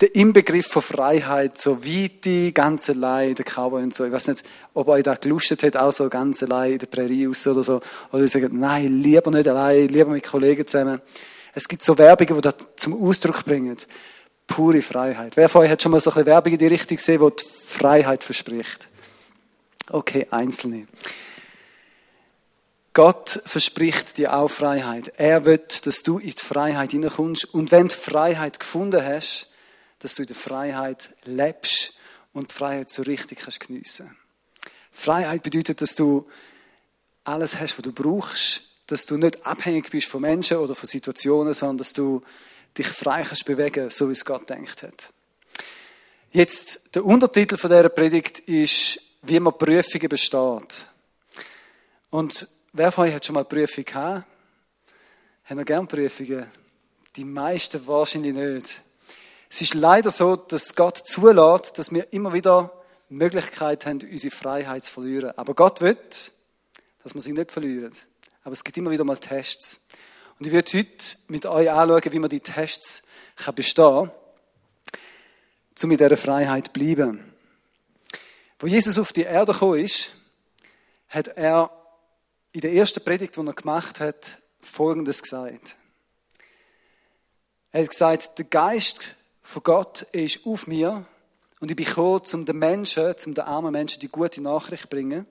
der Inbegriff von Freiheit, so Weite, ganz allein, der Cowboy und so. Ich weiß nicht, ob euch da gelustet hat, auch so ganz allein in der Prärie raus oder so. Oder ihr sagt, nein, lieber nicht allein, lieber mit Kollegen zusammen. Es gibt so Werbungen, die das zum Ausdruck bringen. Pure Freiheit. Wer von euch hat schon mal so eine Werbung in die Richtung gesehen, die, die Freiheit verspricht? Okay, Einzelne. Gott verspricht dir auch Freiheit. Er wird, dass du in die Freiheit hineinkommst. Und wenn du Freiheit gefunden hast, dass du in der Freiheit lebst und die Freiheit so richtig kannst geniessen. Freiheit bedeutet, dass du alles hast, was du brauchst, dass du nicht abhängig bist von Menschen oder von Situationen, sondern dass du dich frei kannst bewegen, so wie es Gott denkt hat. Jetzt, der Untertitel von dieser Predigt ist, wie man Prüfungen besteht. Und wer von euch hat schon mal Prüfungen gehabt? Haben wir gerne Prüfungen? Die meisten wahrscheinlich nicht. Es ist leider so, dass Gott zulässt, dass wir immer wieder Möglichkeit haben, unsere Freiheit zu verlieren. Aber Gott will, dass wir sie nicht verlieren. Aber es gibt immer wieder mal Tests. Und ich werde heute mit euch anschauen, wie man die Tests kann bestehen kann, um in dieser Freiheit zu bleiben. Wo Jesus auf die Erde gekommen ist, hat er in der ersten Predigt, die er gemacht hat, Folgendes gesagt. Er hat gesagt, der Geist von Gott ist auf mir und ich bin gekommen, um den Menschen, um den armen Menschen die gute Nachricht zu bringen.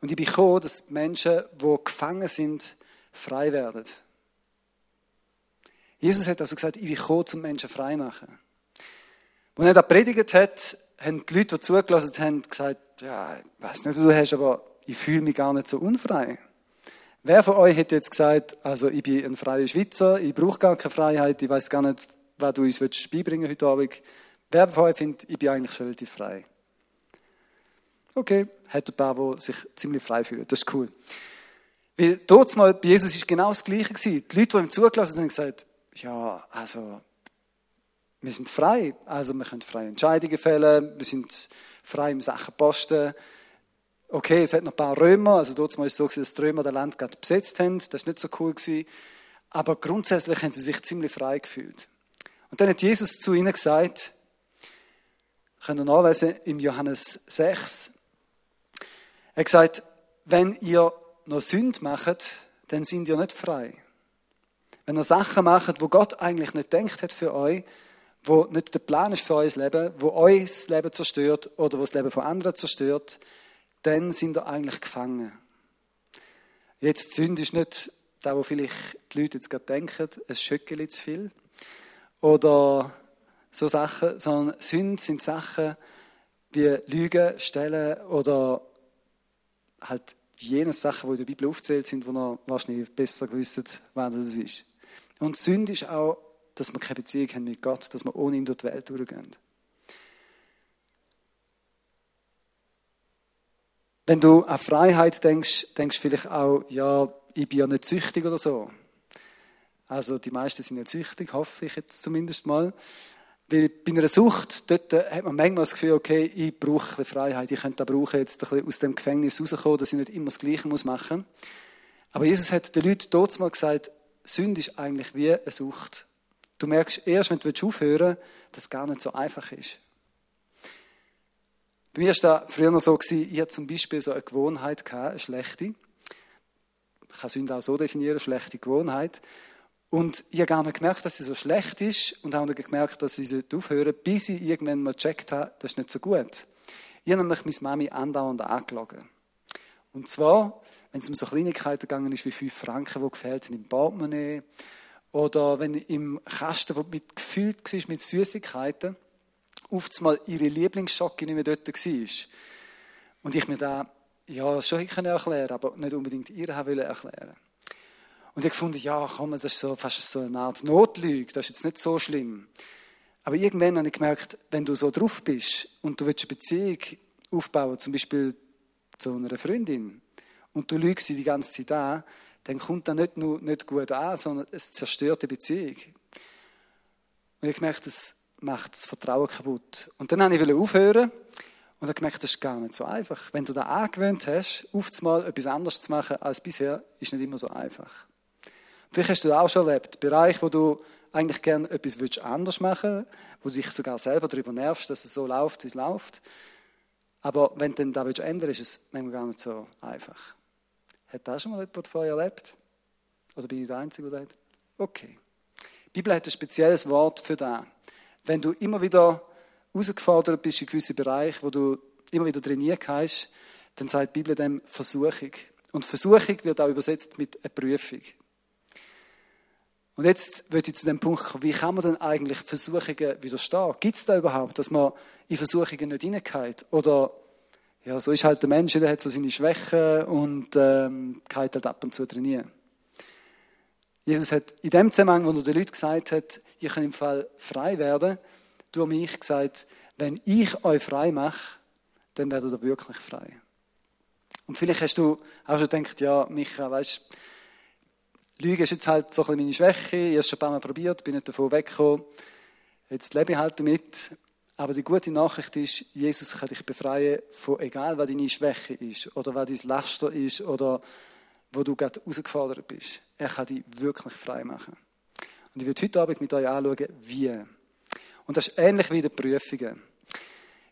Und ich bin gekommen, dass die Menschen, die gefangen sind, frei werden. Jesus hat also gesagt, ich bin gekommen, um Menschen frei zu machen. Als er das predigt hat, haben die Leute, die zugelassen haben, gesagt, ja, ich weiß nicht, was du hast, aber ich fühle mich gar nicht so unfrei. Wer von euch hätte jetzt gesagt, also ich bin ein freier Schweizer, ich brauche gar keine Freiheit, ich weiß gar nicht, was du uns beibringen willst heute Abend. Wer von euch findet, ich bin eigentlich schon relativ frei? Okay, hat ein paar, die sich ziemlich frei fühlen. Das ist cool. Weil dort mal bei Jesus ist genau das Gleiche. Die Leute, die ihm zugelassen haben, haben gesagt, ja, also, wir sind frei. Also, wir können freie Entscheidungen fällen. Wir sind frei im Sachen Posten. Okay, es hat noch ein paar Römer. Also, dort mal ist es so dass die Römer das Land gerade besetzt haben. Das war nicht so cool. Aber grundsätzlich haben sie sich ziemlich frei gefühlt. Und dann hat Jesus zu ihnen gesagt, können wir nachlesen im Johannes 6, er hat gesagt, wenn ihr noch Sünde macht, dann sind ihr nicht frei. Wenn ihr Sachen macht, wo Gott eigentlich nicht denkt hat für euch, wo nicht der Plan ist für euer Leben, wo euch das Leben zerstört oder wo das Leben von anderen zerstört, dann sind ihr eigentlich gefangen. Jetzt Sünde ist nicht da, wo vielleicht die Leute jetzt gerade denken, es schöckeli zu viel oder so Sachen, sondern Sünde sind Sachen wie Lügen, Stellen oder halt jene Sachen, die in der Bibel aufzählt sind, wo noch wahrscheinlich besser gewusst was das ist. Und Sünde ist auch, dass wir keine Beziehung haben mit Gott, dass wir ohne ihn durch die Welt durchgehen. Wenn du an Freiheit denkst, denkst du vielleicht auch, ja, ich bin ja nicht süchtig oder so. Also die meisten sind ja süchtig, hoffe ich jetzt zumindest mal. Weil bei einer Sucht, dort hat man manchmal das Gefühl, okay, ich brauche ein bisschen Freiheit, ich könnte da brauchen, jetzt ein bisschen aus dem Gefängnis rauskommen, dass ich nicht immer das Gleiche machen muss. Aber Jesus hat den Leuten dort mal gesagt, Sünde ist eigentlich wie eine Sucht. Du merkst erst, wenn du aufhören willst, dass es gar nicht so einfach ist. Bei mir war das früher noch so, ich hatte zum Beispiel so eine Gewohnheit, eine schlechte. Ich kann Sünde auch so definieren, eine schlechte Gewohnheit. Und ich habe gar nicht gemerkt, dass sie so schlecht ist und habe nicht gemerkt, dass sie aufhören bis ich irgendwann mal gecheckt habe, das ist nicht so gut. Ich habe nämlich meine Mami andauernd angelogen. Und zwar, wenn es um so Kleinigkeiten gegangen ist, wie fünf Franken, die gefehlt sind im Portemonnaie, oder wenn im Kasten, der mit gefüllt war mit Süßigkeiten, oft mal ihre Lieblingsschocke nicht mehr dort war. Und ich mir da, ja, schon erklären aber nicht unbedingt ihr erklären und ich gefunden, ja, komm, das ist so, fast so eine Art Notlüge, das ist jetzt nicht so schlimm. Aber irgendwann habe ich gemerkt, wenn du so drauf bist und du willst eine Beziehung aufbauen, zum Beispiel zu einer Freundin, und du lügst sie die ganze Zeit an, dann kommt das nicht nur nicht gut an, sondern es zerstört die Beziehung. Und ich gemerkt, das macht das Vertrauen kaputt. Und dann habe ich aufhören und habe gemerkt, das ist gar nicht so einfach. Wenn du da angewöhnt hast, aufzumal etwas anderes zu machen als bisher, ist nicht immer so einfach. Vielleicht hast du das auch schon erlebt. Bereich, wo du eigentlich gerne etwas anders machen willst, wo du dich sogar selber darüber nervst, dass es so läuft, wie es läuft. Aber wenn du dann da ändern willst, ist es manchmal gar nicht so einfach. Hat das schon mal jemand vorher erlebt? Oder bin ich der Einzige, der das hat? Okay. Die Bibel hat ein spezielles Wort für das. Wenn du immer wieder herausgefordert bist in gewisse Bereiche, wo du immer wieder trainiert hast, dann sagt die Bibel dem Versuchung. Und Versuchung wird auch übersetzt mit einer Prüfung. Und jetzt würde ich zu dem Punkt kommen, wie kann man denn eigentlich Versuchungen widerstehen? Gibt es da überhaupt, dass man in Versuchungen nicht hineingeht? Oder, ja, so ist halt der Mensch, der hat so seine Schwächen und ähm, geht halt ab und zu trainieren. Jesus hat in dem Zusammenhang, wo er den Leuten gesagt hat, ihr könnt im Fall frei werden, durch mich gesagt, wenn ich euch frei mache, dann werdet ihr wirklich frei. Und vielleicht hast du auch schon gedacht, ja, Micha, weißt Lüge ist jetzt halt so ein bisschen meine Schwäche, ich habe es schon ein paar Mal probiert, bin nicht davon weggekommen. Jetzt lebe ich halt damit. Aber die gute Nachricht ist, Jesus kann dich befreien von egal, was deine Schwäche ist oder was dein Laster ist oder wo du gerade herausgefordert bist. Er kann dich wirklich frei machen. Und ich werde heute Abend mit euch anschauen, wie. Und das ist ähnlich wie die Prüfungen.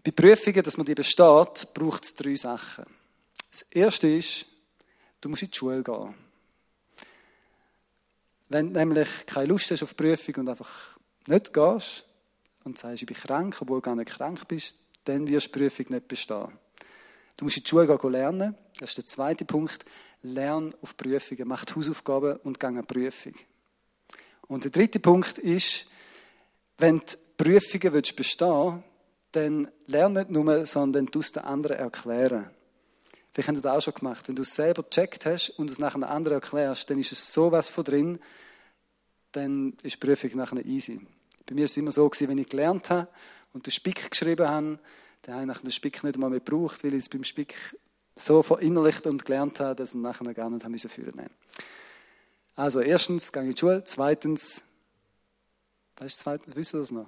Bei Prüfungen, dass man die besteht, braucht es drei Sachen. Das erste ist, du musst in die Schule gehen. Wenn du nämlich keine Lust hast auf Prüfung und einfach nicht gehst und sagst, ich bin krank, obwohl du gar nicht krank bist, dann wirst die Prüfung nicht bestehen. Du musst in die Schule gehen lernen. Das ist der zweite Punkt. Lern auf Prüfungen. Mach die Hausaufgaben und geh eine Prüfung. Und der dritte Punkt ist, wenn du Prüfungen willst bestehen dann lern nicht nur, sondern du es den anderen erklären. Vielleicht ihr das auch schon gemacht. Wenn du es selber gecheckt hast und es nachher den anderen erklärst, dann ist es sowas von drin, dann ist die Prüfung nachher easy. Bei mir war es immer so, wenn ich gelernt habe und den Spick geschrieben habe, dann habe ich den Spick nicht einmal mehr gebraucht, weil ich es beim Spick so verinnerlicht und gelernt habe, dass ich nachher gar nicht haben führen musste. Also, erstens, gehe in die Schule. Zweitens, was ist zweitens? Wisst ihr das noch?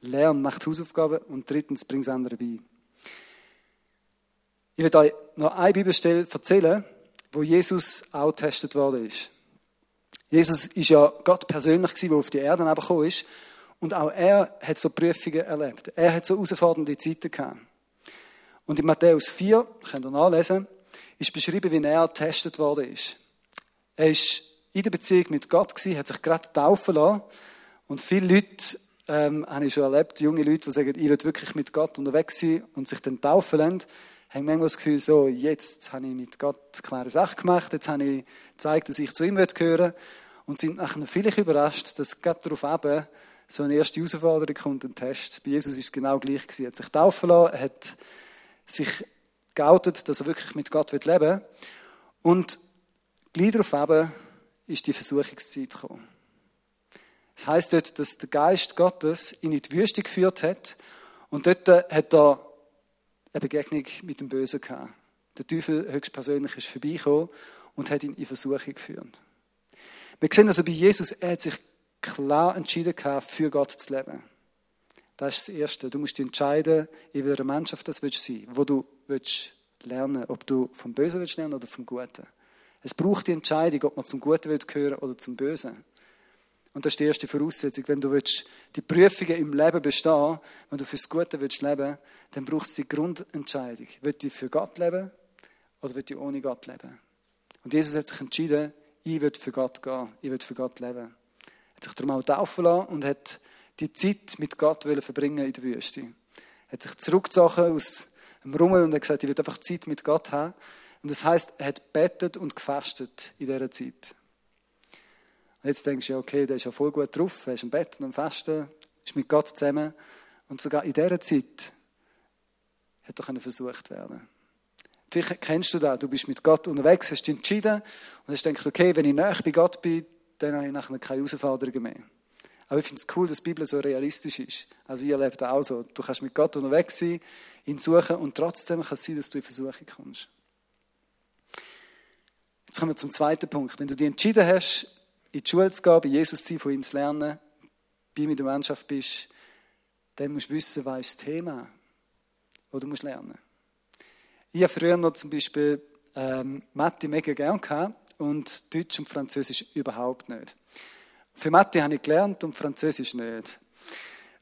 Lern, macht Hausaufgaben. Und drittens, bring es anderen bei. Ich werde euch noch eine Bibelstelle erzählen, wo Jesus auch getestet worden ist. Jesus ist ja Gott persönlich der auf die Erde gekommen ist. Und auch er hat so Prüfungen erlebt. Er hat so herausfordernde Zeiten gehabt. Und in Matthäus 4, könnt ihr nachlesen, ist beschrieben, wie er getestet worden ist. Er ist in der Beziehung mit Gott gewesen, hat sich gerade taufen lassen. Und viele Leute ähm, habe ich schon erlebt, junge Leute, die sagen, ich will wirklich mit Gott unterwegs sein und sich dann taufen lassen, haben manchmal das Gefühl, so, jetzt habe ich mit Gott eine klare Sache gemacht, jetzt habe ich gezeigt, dass ich zu ihm gehören will und sind nachher vielleicht überrascht, dass gerade darauf eben so eine erste Herausforderung kommt, ein Test. Bei Jesus ist es genau gleich gewesen. Er hat sich taufen lassen, hat sich geoutet, dass er wirklich mit Gott leben will. Und gleich darauf eben ist die Versuchungszeit gekommen. Das heißt dort, dass der Geist Gottes ihn in die Wüste geführt hat und dort hat er eine Begegnung mit dem Bösen gehabt. Der Teufel höchstpersönlich ist vorbeigekommen und hat ihn in Versuchung geführt. Wir sehen also bei Jesus, er hat sich klar entschieden gehabt, für Gott zu leben. Das ist das Erste. Du musst dich entscheiden, in welcher Mannschaft das willst sein wo du willst lernen ob du vom Bösen willst lernen oder vom Guten. Es braucht die Entscheidung, ob man zum Guten will gehören oder zum Bösen. Und das ist die erste Voraussetzung. Wenn du willst, die Prüfungen im Leben bestehen, wenn du fürs Gute willst leben, dann braucht es die Grundentscheidung. Willst du für Gott leben oder willst du ohne Gott leben? Und Jesus hat sich entschieden, ich will für Gott gehen, ich will für Gott leben. Er hat sich darum auch taufen lassen und hat die Zeit mit Gott verbringen in der Wüste. Er hat sich zurückgezogen aus dem Rummel und hat gesagt, ich will einfach Zeit mit Gott haben. Und das heißt, er hat betet und gefastet in dieser Zeit. Jetzt denkst du, ja, okay, der ist ja voll gut drauf, er ist im Bett und am Fasten, ist mit Gott zusammen. Und sogar in dieser Zeit hätte er versucht werden Vielleicht kennst du das, du bist mit Gott unterwegs, hast dich entschieden und hast gedacht, okay, wenn ich näher bei Gott bin, dann habe ich nachher keine Herausforderungen mehr. Aber ich finde es cool, dass die Bibel so realistisch ist. Also ich erlebe das auch so. Du kannst mit Gott unterwegs sein, ihn suchen und trotzdem kann es sein, dass du in Versuchung kommst. Jetzt kommen wir zum zweiten Punkt. Wenn du dich entschieden hast, in die Schule zu gehen, bei Jesus zu sein, von ihm zu lernen, bei ihm in der Mannschaft bist, dann musst du wissen, was ist das Thema, das du lernen musst. Ich habe früher noch zum Beispiel ähm, Mathe mega gern und Deutsch und Französisch überhaupt nicht. Für Mathe habe ich gelernt und Französisch nicht.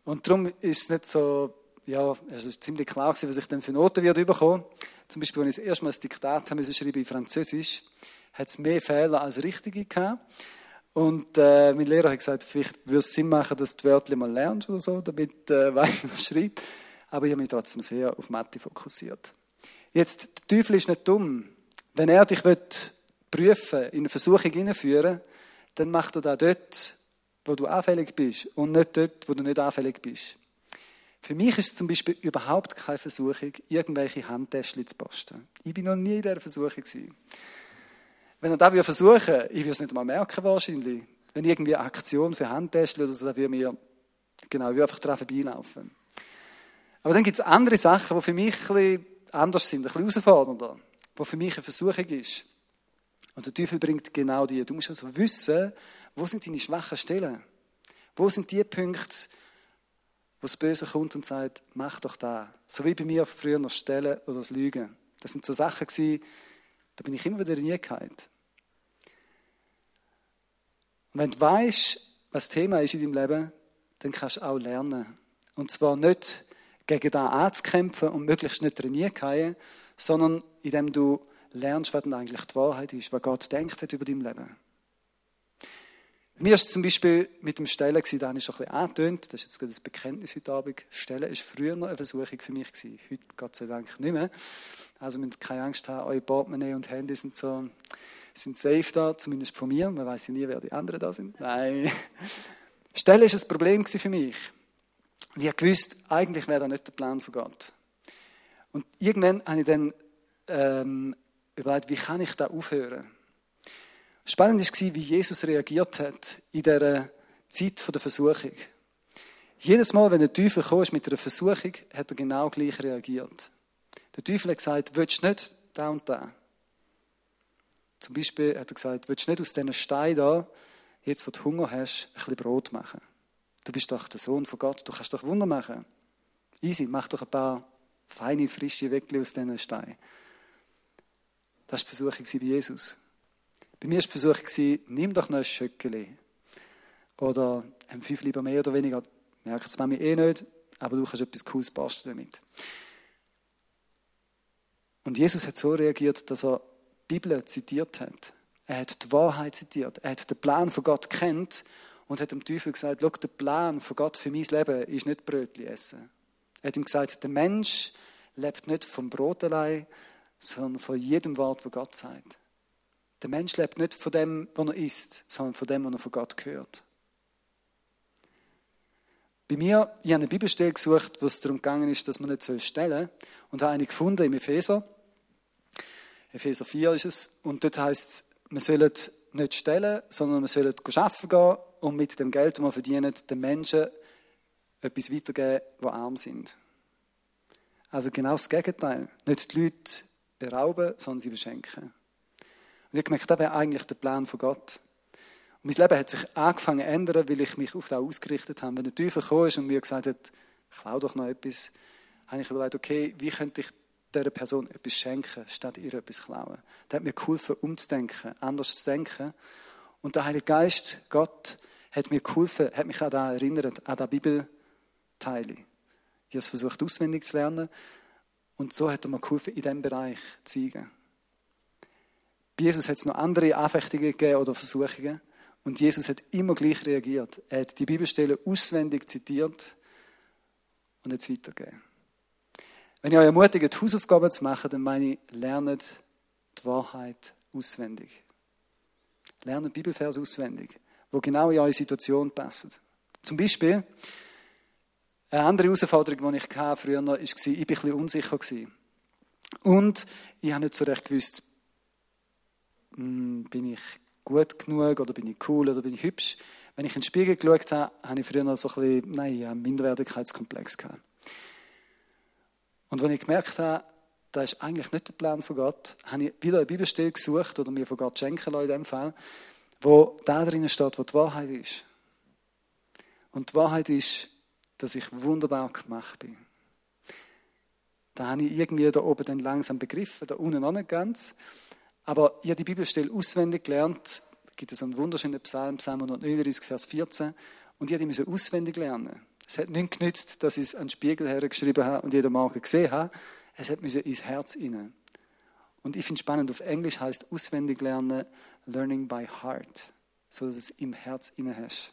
Und darum ist es nicht so, ja, es ist ziemlich klar gewesen, was ich dann für Noten werde bekommen. Zum Beispiel, wenn ich das erste Mal das Diktat habe müssen schreiben in Französisch, hat es mehr Fehler als richtige gehabt. Und äh, mein Lehrer hat gesagt, vielleicht würde es Sinn machen, dass du die Wörter mal lernst oder so, damit äh, weißt, was schreibt. Aber ich habe mich trotzdem sehr auf Mathe fokussiert. Jetzt, der Teufel ist nicht dumm. Wenn er dich will, prüfen, in eine Versuchung hineinführen, dann macht er das dort, wo du anfällig bist und nicht dort, wo du nicht anfällig bist. Für mich ist es zum Beispiel überhaupt keine Versuchung, irgendwelche Handtäschchen zu posten. Ich bin noch nie in dieser Versuchung gewesen. Wenn er das versuchen würde, ich würde es nicht mal merken wahrscheinlich. Wenn irgendwie eine Aktion für Handtäschchen oder so, dann würde mir, genau, ich würde einfach daran vorbeilaufen. Aber dann gibt es andere Sachen, die für mich ein bisschen anders sind, ein bisschen herausfordernder, die für mich eine Versuchung ist. Und der Teufel bringt genau die. Du musst also wissen, wo sind deine schwachen Stellen? Wo sind die Punkte, wo das Böse kommt und sagt, mach doch da. So wie bei mir früher noch Stellen oder das Lügen. Das sind so Sachen da bin ich immer wieder reingehauen. Und wenn du weißt, was das Thema ist in deinem Leben, dann kannst du auch lernen. Und zwar nicht gegen da anzukämpfen und möglichst nicht reinzuhauen, sondern indem du lernst, was denn eigentlich die Wahrheit ist, was Gott denkt hat über dein Leben. Mir war es zum Beispiel mit dem Stellen, da habe ich schon ein bisschen angetönt, das ist jetzt das Bekenntnis heute Abend. Stellen war früher noch eine Versuchung für mich. Gewesen. Heute Gott sei Dank nicht mehr. Also müsst keine Angst haben, eure Portemonnaie und Handy sind so, sind safe da, zumindest von mir. Man weiß ja nie, wer die anderen da sind. Nein. Stellen war ein Problem für mich. Und ich wusste, eigentlich wäre das nicht der Plan von Gott. Und irgendwann habe ich dann ähm, überlegt, wie kann ich da aufhören? Spannend war, wie Jesus reagiert hat in dieser Zeit der Versuchung. Jedes Mal, wenn der Teufel kam mit einer Versuchung, hat er genau gleich reagiert. Der Teufel hat gesagt, willst du nicht da und da? Zum Beispiel hat er gesagt, willst du nicht aus diesen Steinen da, jetzt wo du Hunger hast, ein bisschen Brot machen? Du bist doch der Sohn von Gott, du kannst doch Wunder machen. Easy, mach doch ein paar feine, frische Weckli aus diesen Steinen. Das war die Versuchung bei Jesus. Bei mir war die Versuchung, nimm doch noch ein Schöckeli. Oder ein fünf lieber mehr oder weniger. Merkt es Mami eh nicht, aber du kannst etwas Cooles basteln damit. Und Jesus hat so reagiert, dass er Bibel zitiert hat. Er hat die Wahrheit zitiert. Er hat den Plan von Gott kennt und hat dem Teufel gesagt, schau, der Plan von Gott für mein Leben ist nicht Brötchen essen. Er hat ihm gesagt, der Mensch lebt nicht vom Brot allein, sondern von jedem Wort, das Gott sagt. Der Mensch lebt nicht von dem, was er isst, sondern von dem, was er von Gott hört. Bei mir, ich habe eine Bibelstelle gesucht, wo es darum gegangen ist, dass man nicht stellen soll. Und habe eine gefunden im Epheser. Epheser 4 ist es. Und dort heißt es, man soll nicht stellen, sondern man soll arbeiten gehen und mit dem Geld, das man verdient, den Menschen etwas weitergeben, die arm sind. Also genau das Gegenteil. Nicht die Leute berauben, sondern sie beschenken. Und ich habe gemerkt, das wäre eigentlich der Plan von Gott. Und mein Leben hat sich angefangen zu ändern, weil ich mich auf das ausgerichtet habe. Wenn der Teufel gekommen ist und mir gesagt hat, klau doch noch etwas, habe ich überlegt, okay, wie könnte ich dieser Person etwas schenken, statt ihr etwas klauen. Das hat mir geholfen, umzudenken, anders zu denken. Und der Heilige Geist, Gott, hat mir geholfen, hat mich an das erinnert, an das Bibelteil. Ich habe es versucht, auswendig zu lernen. Und so hat er mir geholfen, in diesem Bereich zu zeigen. Bei Jesus hat es noch andere Anfechtungen gegeben oder Versuchungen. Und Jesus hat immer gleich reagiert. Er hat die Bibelstelle auswendig zitiert und jetzt weitergegeben. Wenn ich euch ermutige, die Hausaufgaben zu machen, dann meine ich, lernt die Wahrheit auswendig. Lernt Bibelvers auswendig, wo genau in eure Situation passen. Zum Beispiel, eine andere Herausforderung, die ich früher hatte, war, ich war ein bisschen unsicher. Und ich habe nicht so recht gewusst, hm, bin ich gut genug oder bin ich cool oder bin ich hübsch. Wenn ich in den Spiegel geschaut habe, habe ich früher noch so ein bisschen, nein, einen Minderwertigkeitskomplex gehabt. Und wenn ich gemerkt habe, das ist eigentlich nicht der Plan von Gott, habe ich wieder eine Bibelstelle gesucht oder mir von Gott schenken lassen in dem Fall, wo da drin steht, wo die Wahrheit ist. Und die Wahrheit ist, dass ich wunderbar gemacht bin. Da habe ich irgendwie da oben dann langsam begriffen, da unten noch nicht ganz. Aber ich habe die Bibelstelle auswendig gelernt. Es gibt so einen wunderschönen Psalm, Psalm 139, Vers 14. Und ich musste auswendig lernen. Es hat nicht genützt, dass ich es an den Spiegel hergeschrieben habe und jeden Morgen gesehen habe. Es hat ins Herz hinein. Und ich finde es spannend, auf Englisch heißt auswendig lernen Learning by Heart, so dass es im Herz inne hast.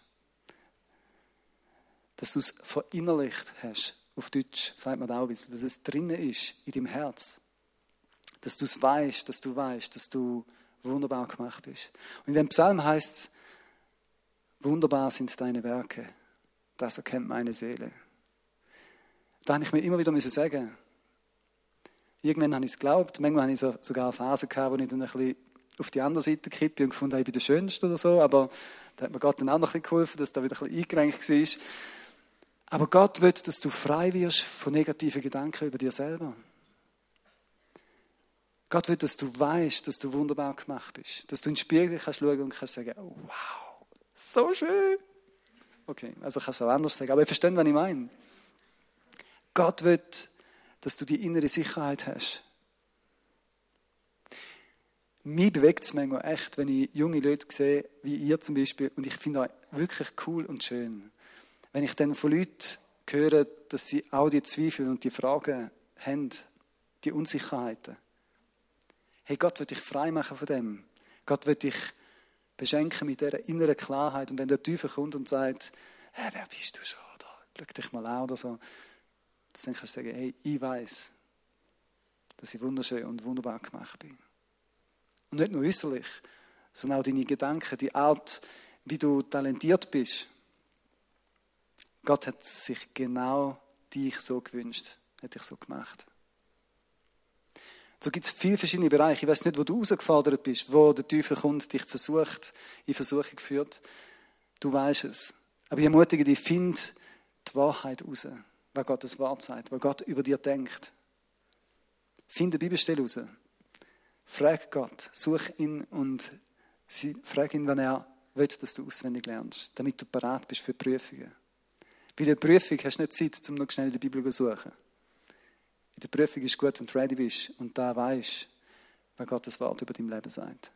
Dass du es verinnerlicht hast. Auf Deutsch sagt man da auch ein bisschen, dass es drinnen ist, in deinem Herz. Dass du es weißt, dass du weißt, dass du wunderbar gemacht bist. Und in dem Psalm heißt es, wunderbar sind deine Werke. Das erkennt meine Seele. Da habe ich mir immer wieder sagen Irgendwann habe ich es geglaubt. Manchmal habe ich so, sogar eine Phase gehabt, wo ich dann ein bisschen auf die andere Seite kippe und gefunden habe, ich bin der Schönste oder so. Aber da hat mir Gott dann auch noch ein bisschen geholfen, dass da wieder ein bisschen eingerenkt war. Aber Gott will, dass du frei wirst von negativen Gedanken über dir selber. Gott will, dass du weißt, dass du wunderbar gemacht bist. Dass du in den Spiegel kannst schauen und kannst sagen, wow, so schön. Okay, also ich kann es auch anders sagen, aber ihr versteht, was ich meine. Gott will, dass du die innere Sicherheit hast. Mich bewegt es manchmal echt, wenn ich junge Leute sehe, wie ihr zum Beispiel, und ich finde euch wirklich cool und schön. Wenn ich dann von Leuten höre, dass sie auch die Zweifel und die Fragen haben, die Unsicherheiten. Hey, Gott wird dich frei machen von dem. Gott wird dich beschenken mit dieser inneren Klarheit. Und wenn der Teufel kommt und sagt, hey, wer bist du schon? Oder schau dich mal an oder so, dann kannst du sagen, hey, ich weiß, dass ich wunderschön und wunderbar gemacht bin. Und nicht nur äußerlich, sondern auch deine Gedanken, die Art, wie du talentiert bist. Gott hat sich genau dich so gewünscht, hat dich so gemacht. So gibt es viele verschiedene Bereiche. Ich weiß nicht, wo du herausgefordert bist, wo der Teufel kommt, dich versucht, in Versuchung führt. Du weißt es. Aber ich ermutige dich, find die Wahrheit heraus was Gottes Wort sagt, was Gott über dir denkt. Finde die Bibelstelle raus. Frag Gott, such ihn und frag ihn, wenn er will, dass du auswendig lernst, damit du bereit bist für Prüfungen. Bei der Prüfung hast du nicht Zeit, um noch schnell die Bibel zu suchen. In der Prüfung ist gut, wenn du ready bist und da weißt, was Gottes Wort über dein Leben sagt.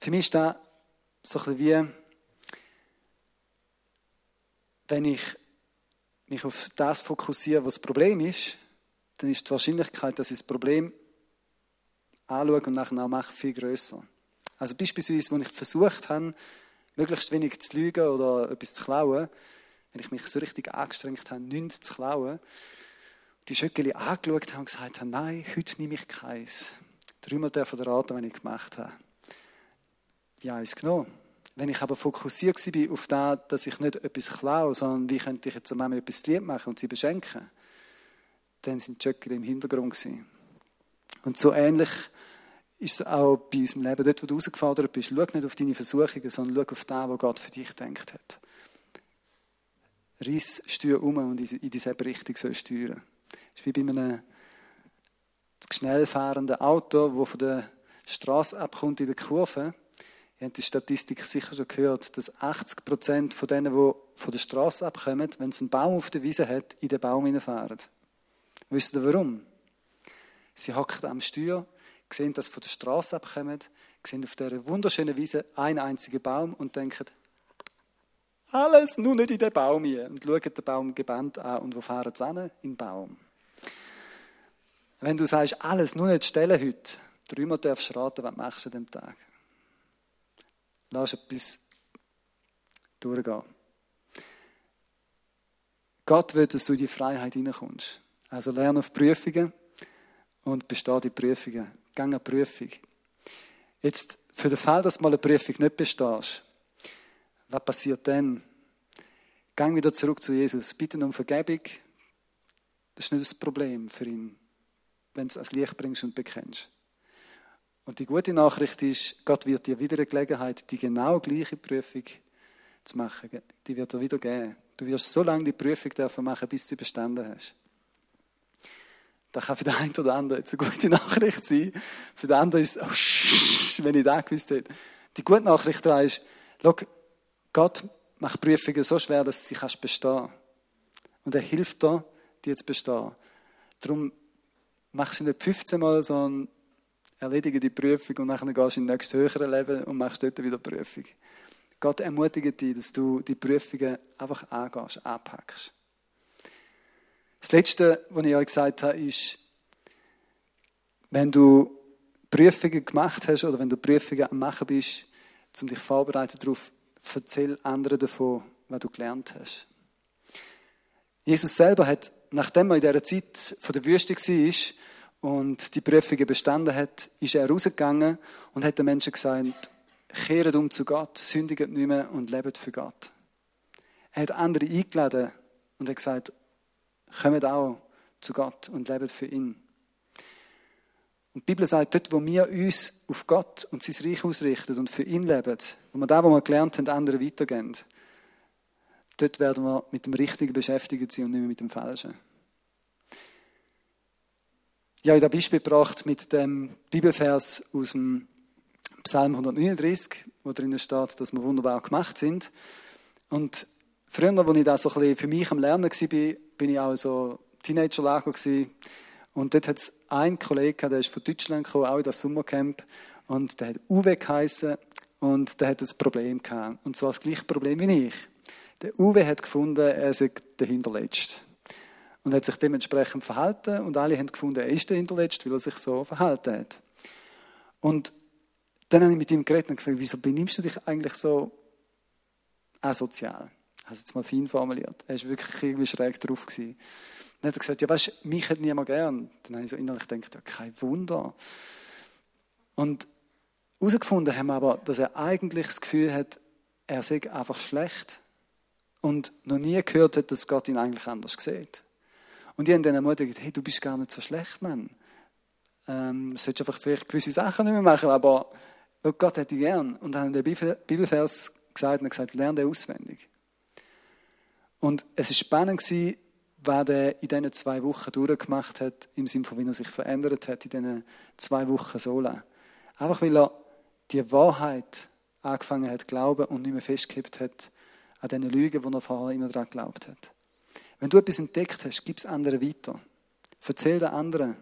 Für mich ist das so ein bisschen wie, wenn ich mich auf das fokussiere, was das Problem ist, dann ist die Wahrscheinlichkeit, dass ich das Problem anschaue und nachher auch mache, viel größer. Also beispielsweise, wenn ich versucht habe, möglichst wenig zu lügen oder etwas zu klauen, wenn ich mich so richtig angestrengt habe, nichts zu klauen, die Schöckeli angeschaut haben und gesagt haben, nein, heute nehme ich keins. Dreimal dürfen raten, wenn ich gemacht habe ja, eins genommen. Wenn ich aber fokussiert war auf das, dass ich nicht etwas klaue, sondern wie könnte ich jetzt am Mama etwas lieb machen und sie beschenken, dann sind die Jöckel im Hintergrund. Und so ähnlich ist es auch bei unserem Leben. Dort, wo du herausgefordert bist, schau nicht auf deine Versuchungen, sondern schau auf das, was Gott für dich gedacht hat. Riss Steuer um und in dieselbe Richtung soll steuern. Das ist wie bei einem schnell fahrenden Auto, das von der Straße abkommt in der Kurve Ihr habt die Statistik sicher schon gehört, dass 80 Prozent von denen, die von der Straße abkommen, wenn es einen Baum auf der Wiese hat, in den Baum hineinfahren. Wisst ihr warum? Sie hocken am Steuer, sehen, dass von der Straße abkommen, sehen auf dieser wunderschönen Wiese einen einzigen Baum und denken, alles nur nicht in den Baum hier. Und schauen den Baum gebannt an. Und wo fahren sie hin? In den Baum. Wenn du sagst, alles nur nicht stellen heute, dreimal darfst du raten, was machst du an dem Tag? Lass etwas durchgehen. Gott will, dass du in die Freiheit hineinkommst. Also lerne auf Prüfungen und bestehe die Prüfungen. Gang eine Prüfung. Jetzt, für den Fall, dass du mal eine Prüfung nicht bestehst, was passiert dann? Gang wieder zurück zu Jesus. Bitte um Vergebung. Das ist nicht das Problem für ihn, wenn du es ans Licht bringst und bekennst. Und die gute Nachricht ist, Gott wird dir wieder eine Gelegenheit, die genau gleiche Prüfung zu machen. Die wird er wieder geben. Du wirst so lange die Prüfung dürfen machen, bis du sie bestanden hast. Das kann für den einen oder anderen jetzt eine gute Nachricht sein. Für den anderen ist es, oh, shh, wenn ich das gewusst hätte. Die gute Nachricht da ist, schau, Gott macht Prüfungen so schwer, dass sie kannst bestehen Und er hilft dir, die zu bestehen. Darum machst du nicht 15 Mal, sondern erledige die Prüfung und dann gehst du in den nächsten höheren Level und machst dort wieder Prüfung. Gott ermutigt dich, dass du die Prüfungen einfach angehst, anpackst. Das Letzte, was ich euch gesagt habe, ist, wenn du Prüfungen gemacht hast oder wenn du Prüfungen am Machen bist, um dich vorbereiten darauf, erzähl anderen davon, was du gelernt hast. Jesus selber hat, nachdem er in dieser Zeit von der Wüste war und die Prüfungen bestanden hat, ist er rausgegangen und hat den Menschen gesagt, kehret um zu Gott, sündigt nicht mehr und lebt für Gott. Er hat andere eingeladen und hat gesagt, kommt auch zu Gott und lebt für ihn. Und die Bibel sagt, dort, wo wir uns auf Gott und sein Reich ausrichten und für ihn leben, wo wir da, wo wir gelernt haben, anderen weitergeben, dort werden wir mit dem Richtigen beschäftigt sein und nicht mehr mit dem Falschen. Ich habe ein Beispiel gebracht mit dem Bibelvers aus dem Psalm 139, wo drinnen steht, dass wir wunderbar gemacht sind. Und früher, als ich da so ein für mich am Lernen war, bin ich auch so Teenager-Lager und dort hat es einen Kollegen, der ist von Deutschland gekommen, auch in das Sommercamp. Und der hat Uwe geheißen und der hat ein Problem gehabt. Und zwar das gleiche Problem wie ich. Der Uwe hat gefunden, er sei der Hinterletzte. Und hat sich dementsprechend verhalten und alle haben gefunden, er ist der Hinterletzte, weil er sich so verhalten hat. Und dann habe ich mit ihm geredet und gefragt, wieso benimmst du dich eigentlich so asozial? Es jetzt mal fein formuliert. Er war wirklich irgendwie schräg drauf. Gewesen. Dann hat er gesagt, ja weißt, mich hat niemand gern. Dann habe ich so innerlich gedacht, ja kein Wunder. Und herausgefunden haben wir aber, dass er eigentlich das Gefühl hat, er sei einfach schlecht und noch nie gehört hat, dass Gott ihn eigentlich anders sieht. Und ich habe dann ermutigt, hey, du bist gar nicht so schlecht, Mann. Ähm, solltest einfach vielleicht gewisse Sachen nicht mehr machen, aber Gott hat dich gern. Und dann hat er den Bibelvers gesagt und gesagt, lerne den auswendig. Und es war spannend, was er in diesen zwei Wochen durchgemacht hat, im Sinne von, wie er sich verändert hat in diesen zwei Wochen Sola. Einfach weil er die Wahrheit angefangen hat zu glauben und nicht mehr festgehabt hat an diesen Lügen, die er vorher immer daran geglaubt hat. Wenn du etwas entdeckt hast, gib es anderen weiter. Erzähl den anderen.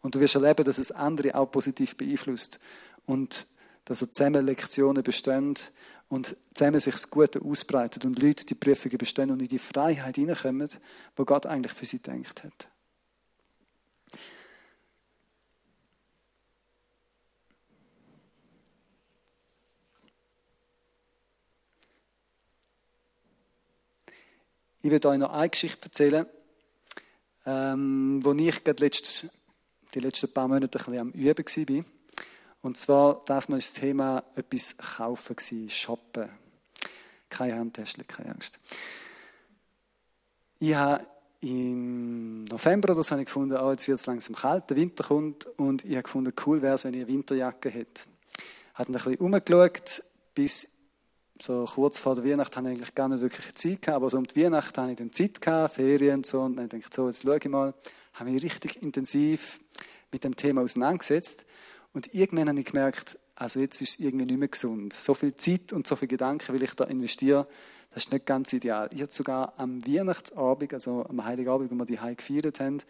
Und du wirst erleben, dass es andere auch positiv beeinflusst. Und dass er zusammen Lektionen bestehen und zusammen sich das Gute ausbreitet und Leute die Prüfungen bestehen und in die Freiheit hineinkommen, wo Gott eigentlich für sie denkt hat. Ich werde euch noch eine Geschichte erzählen, ähm, wo ich gerade letzt, die letzten paar Monate ein bisschen am Üben war. Und zwar, das mal das Thema etwas kaufen gewesen, shoppen. Keine Handtäschchen, keine Angst. Ich habe im November oder so ich gefunden, oh, jetzt wird es langsam kalt, der Winter kommt und ich habe gefunden, cool wäre es, wenn ich eine Winterjacke hätte. Ich habe ein bisschen umgeschaut, bis so kurz vor der Weihnacht habe ich eigentlich gar nicht wirklich Zeit gehabt, aber so um die Weihnacht habe ich dann Zeit gehabt, Ferien und so und dann denke ich, so, jetzt schaue ich mal, habe mich richtig intensiv mit dem Thema auseinandergesetzt und irgendwann habe ich gemerkt, also jetzt ist es irgendwie nicht mehr gesund. So viel Zeit und so viel Gedanken will ich da investieren, das ist nicht ganz ideal. Ich habe sogar am Weihnachtsabend, also am Heiligabend, wo wir die Heim gefeiert haben,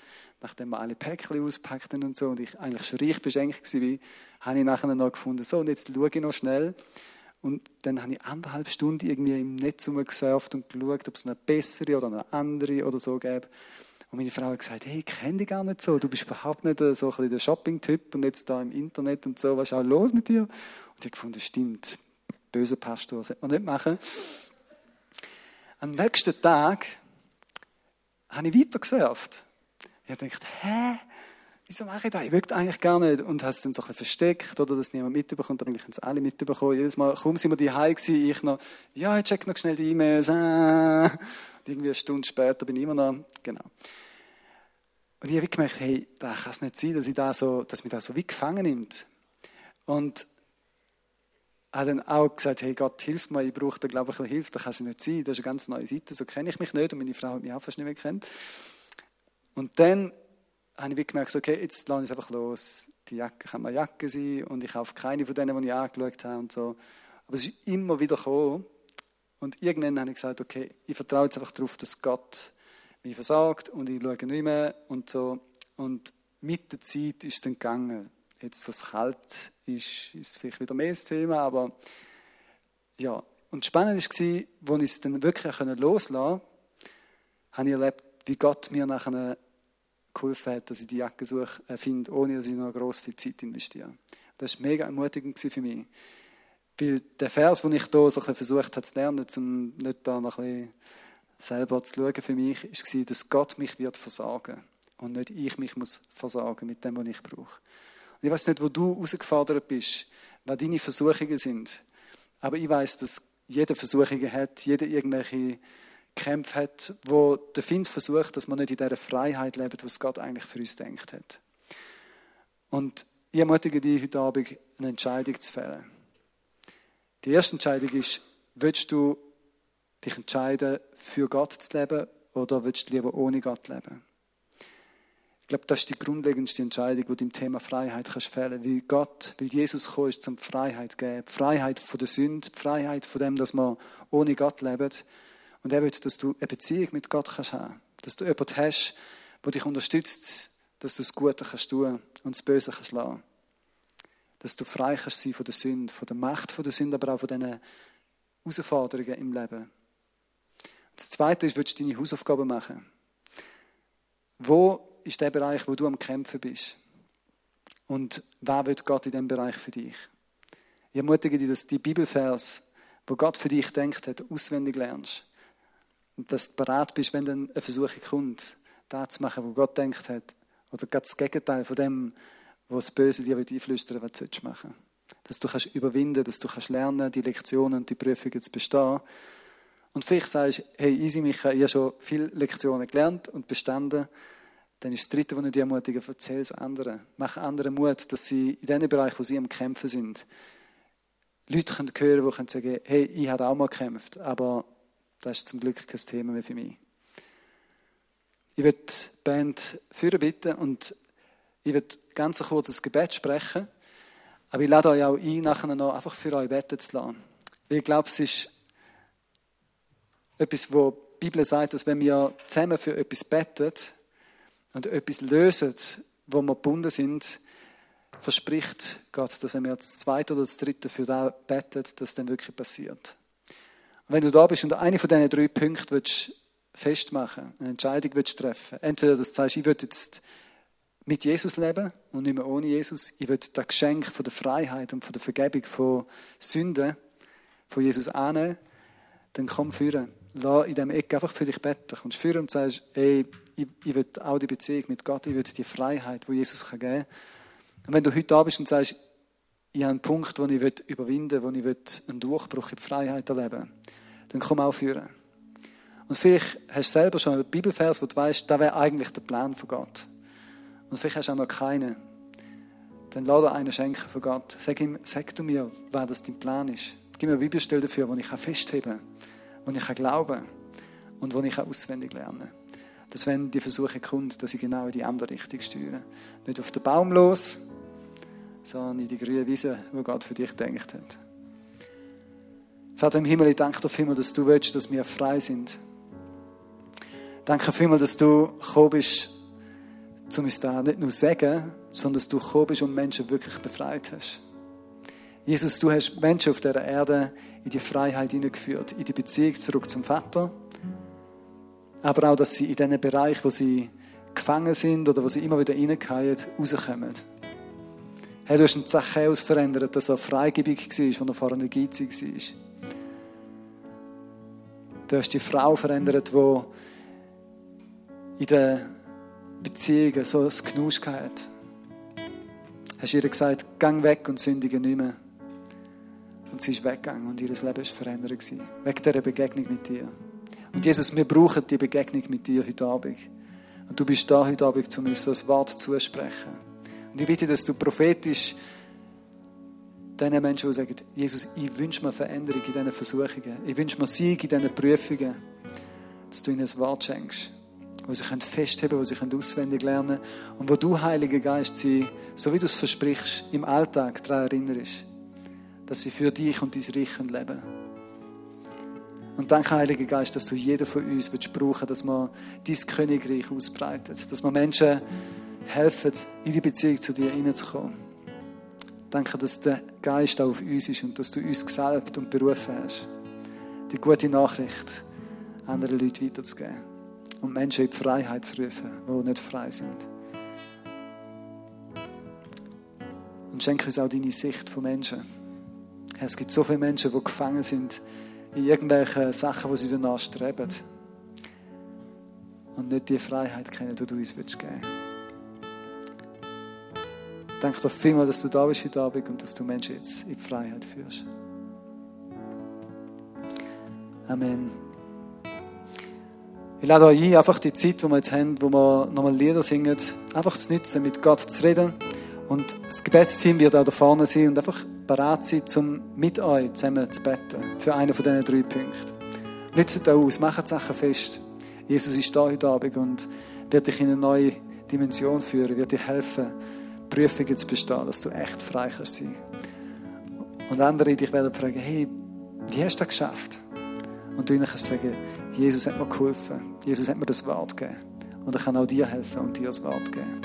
nachdem wir alle Päckchen auspackt haben und so, und ich eigentlich schon reich beschenkt war, habe ich nachher noch gefunden, so, und jetzt schaue ich noch schnell. Und dann habe ich anderthalb Stunden irgendwie im Netz gesurft und geschaut, ob es eine bessere oder eine andere oder so gäbe. Und meine Frau hat gesagt, hey, ich kenne dich gar nicht so, du bist überhaupt nicht so ein der Shopping-Typ und jetzt da im Internet und so, was ist auch los mit dir? Und ich habe gefunden, stimmt, böser Pastor, sollte man nicht machen. Am nächsten Tag habe ich weiter gesurft. Ich habe gedacht, hä? Wieso mache ich das? Ich möchte eigentlich gar nicht. Und habe es dann so ein bisschen versteckt, oder dass niemand mitbekommt. Eigentlich haben es alle mitbekommen. Jedes Mal, kaum sind wir die gewesen, ich noch, ja, ich check noch schnell die E-Mails. Ah. Irgendwie eine Stunde später bin ich immer noch, genau. Und ich habe gemerkt, hey, da kann es nicht sein, dass, ich da so, dass mich das so wie gefangen nimmt. Und habe dann auch gesagt, hey Gott, hilf mir, ich brauche da glaube ich ein Hilfe, das kann es nicht sein, das ist eine ganz neue Seite, so kenne ich mich nicht und meine Frau hat mich auch fast nicht mehr kennt. Und dann habe ich gemerkt, okay, jetzt lasse ich es einfach los. Die Jacke kann mal Jacke sein und ich kaufe keine von denen, die ich angeschaut habe und so. Aber es ist immer wieder gekommen Und irgendwann habe ich gesagt, okay, ich vertraue jetzt einfach darauf, dass Gott mich versagt und ich schaue nicht mehr und so. Und mit der Zeit ist es dann gegangen. Jetzt, was kalt ist, ist vielleicht wieder mehr das Thema, aber ja. Und spannend war, als ich es dann wirklich loslassen konnte, habe ich erlebt, wie Gott mir nachher geholfen hat, dass ich die Jacke suche, äh, finde, ohne dass ich noch gross viel Zeit investiere. Das war mega ermutigend für mich. Weil der Vers, den ich hier so versucht habe zu lernen, um nicht da noch ein selber zu schauen für mich, war, dass Gott mich wird versagen und nicht ich mich muss versagen mit dem, was ich brauche. Und ich weiß nicht, wo du herausgefordert bist, was deine Versuchungen sind, aber ich weiß, dass jeder Versuchungen hat, jeder irgendwelche Kämpfe hat, wo der Find versucht, dass man nicht in dieser Freiheit lebt, was Gott eigentlich für uns denkt hat. Und ich ermutige dich heute Abend, eine Entscheidung zu fällen. Die erste Entscheidung ist, willst du dich entscheiden, für Gott zu leben oder willst du lieber ohne Gott leben? Ich glaube, das ist die grundlegendste Entscheidung, die du im Thema Freiheit kannst fällen Weil Gott, weil Jesus gekommen ist, um Freiheit zu geben. Freiheit von der Sünde, Freiheit von dem, dass man ohne Gott lebt. Und er will, dass du eine Beziehung mit Gott kannst haben. Dass du jemanden hast, der dich unterstützt, dass du das Gute kannst tun und das Böse kannst lassen. Dass du frei kannst sein von der Sünde, von der Macht von der Sünde, aber auch von diesen Herausforderungen im Leben. Das Zweite ist, willst du deine Hausaufgaben machen? Wo ist der Bereich, wo du am Kämpfen bist? Und wer wird Gott in diesem Bereich für dich? Ich ermutige dich, dass die Bibelvers, wo Gott für dich denkt hat, auswendig lernst. Und dass du bereit bist, wenn dann eine Versuchung kommt, das zu machen, wo Gott denkt hat. Oder das Gegenteil von dem, was das Böse dir einflüstern will, was du machen Dass du kannst überwinden, dass du kannst die Lektionen und die Prüfungen zu bestehen und vielleicht sagst du, hey, easy, Micha, ich habe schon viele Lektionen gelernt und bestanden. Dann ist das Dritte, was ich dir ermutige, erzähl es anderen. Mach anderen Mut, dass sie in dem Bereich, wo sie am Kämpfen sind, Leute können hören, die sagen, hey, ich habe auch mal gekämpft, aber das ist zum Glück kein Thema mehr für mich. Ich werde die Band führen bitten und ich werde ganz kurz ein Gebet sprechen, aber ich lade euch auch ein, nachher noch einfach für euch beten zu lassen. Weil ich glaube, es ist etwas, wo die Bibel sagt, dass wenn wir zusammen für etwas beten und etwas lösen, wo wir gebunden sind, verspricht Gott, dass wenn wir das zweite oder das dritte für das beten, das dann wirklich passiert. Und wenn du da bist und eine von diesen drei Punkten willst festmachen, eine Entscheidung willst treffen, entweder das sagst, ich will jetzt mit Jesus leben und nicht mehr ohne Jesus, ich will das Geschenk von der Freiheit und von der Vergebung von Sünden von Jesus annehmen, dann komm führen lass in diesem Eck einfach für dich beten. Kommst führen und sagst, ey, ich, ich will auch die Beziehung mit Gott, ich will die Freiheit, die Jesus kann geben kann. Und wenn du heute da bist und sagst, ich habe einen Punkt, wo ich überwinden will, wo ich einen Durchbruch in die Freiheit erleben dann komm auch führen. Und vielleicht hast du selber schon einen Bibelvers, wo du weißt, da wäre eigentlich der Plan von Gott. Und vielleicht hast du auch noch keinen. Dann dir einen schenken von Gott. Sag ihm, sag du mir, wer das dein Plan ist. Gib mir eine Bibelstelle dafür, wo ich festheben kann wo ich glauben kann und wo ich auswendig lernen kann. Dass wenn die Versuche kommt, dass ich genau in die andere Richtung steuere. Nicht auf den Baum los, sondern in die grüne Wiese, wo Gott für dich denkt hat. Vater im Himmel, ich danke dir vielmals, dass du willst, dass wir frei sind. Danke vielmals, dass du gekommen bist, um uns da nicht nur sagen, sondern dass du gekommen bist und Menschen wirklich befreit hast. Jesus, du hast Menschen auf dieser Erde in die Freiheit hineingeführt, in die Beziehung zurück zum Vater. Aber auch, dass sie in diesen Bereich, wo sie gefangen sind oder wo sie immer wieder reingehen, rauskommen. Herr, du hast einen Zachäus verändert, dass er freigebig war, wo er vorher nicht geizig war. Du hast die Frau verändert, die in den Beziehungen so ein Genusch hat. Hast ihr gesagt, gang weg und sündige nicht mehr. Und sie ist weggegangen und ihr Leben war verändert. Gewesen, wegen dieser Begegnung mit dir. Und Jesus, wir brauchen die Begegnung mit dir heute Abend. Und du bist da heute Abend, um uns so ein Wort zusprechen. Und ich bitte, dass du prophetisch diesen Menschen, die sagen, Jesus, ich wünsche mir Veränderung in diesen Versuchungen. Ich wünsche mir Sieg in diesen Prüfungen. Dass du ihnen ein Wort schenkst, wo sie festheben können, wo sie auswendig lernen können. Und wo du, Heiliger Geist, sie, so wie du es versprichst, im Alltag daran erinnerst dass sie für dich und dein Reich leben Und danke, Heiliger Geist, dass du jeden von uns willst brauchen dass man dein Königreich ausbreitet. Dass man Menschen helfen, in die Beziehung zu dir hineinzukommen. Danke, dass der Geist auch auf uns ist und dass du uns gesalbt und berufen hast, die gute Nachricht anderen Leuten weiterzugeben und Menschen in die Freiheit zu rufen, die nicht frei sind. Und schenke uns auch deine Sicht von Menschen. Es gibt so viele Menschen, die gefangen sind in irgendwelchen Sachen, die sie danach streben. Und nicht die Freiheit kennen, die du uns geben willst. Danke dir vielmals, dass du da bist heute Abend und dass du Menschen jetzt in die Freiheit führst. Amen. Ich lade euch ein, einfach die Zeit, die wir jetzt haben, wo wir nochmal Lieder singen, einfach zu nutzen, mit Gott zu reden. Und das Gebetsteam wird auch da vorne sein und einfach bereit sein, um mit euch zusammen zu beten. Für einen von diesen drei Punkten. Nützt das aus, macht Sachen fest. Jesus ist da heute Abend und wird dich in eine neue Dimension führen, wird dir helfen, Prüfungen zu bestehen, dass du echt frei kannst sein. Und andere dich werden fragen, hey, wie hast du das geschafft? Und du ihnen kannst sagen, Jesus hat mir geholfen. Jesus hat mir das Wort gegeben. Und er kann auch dir helfen und dir das Wort geben.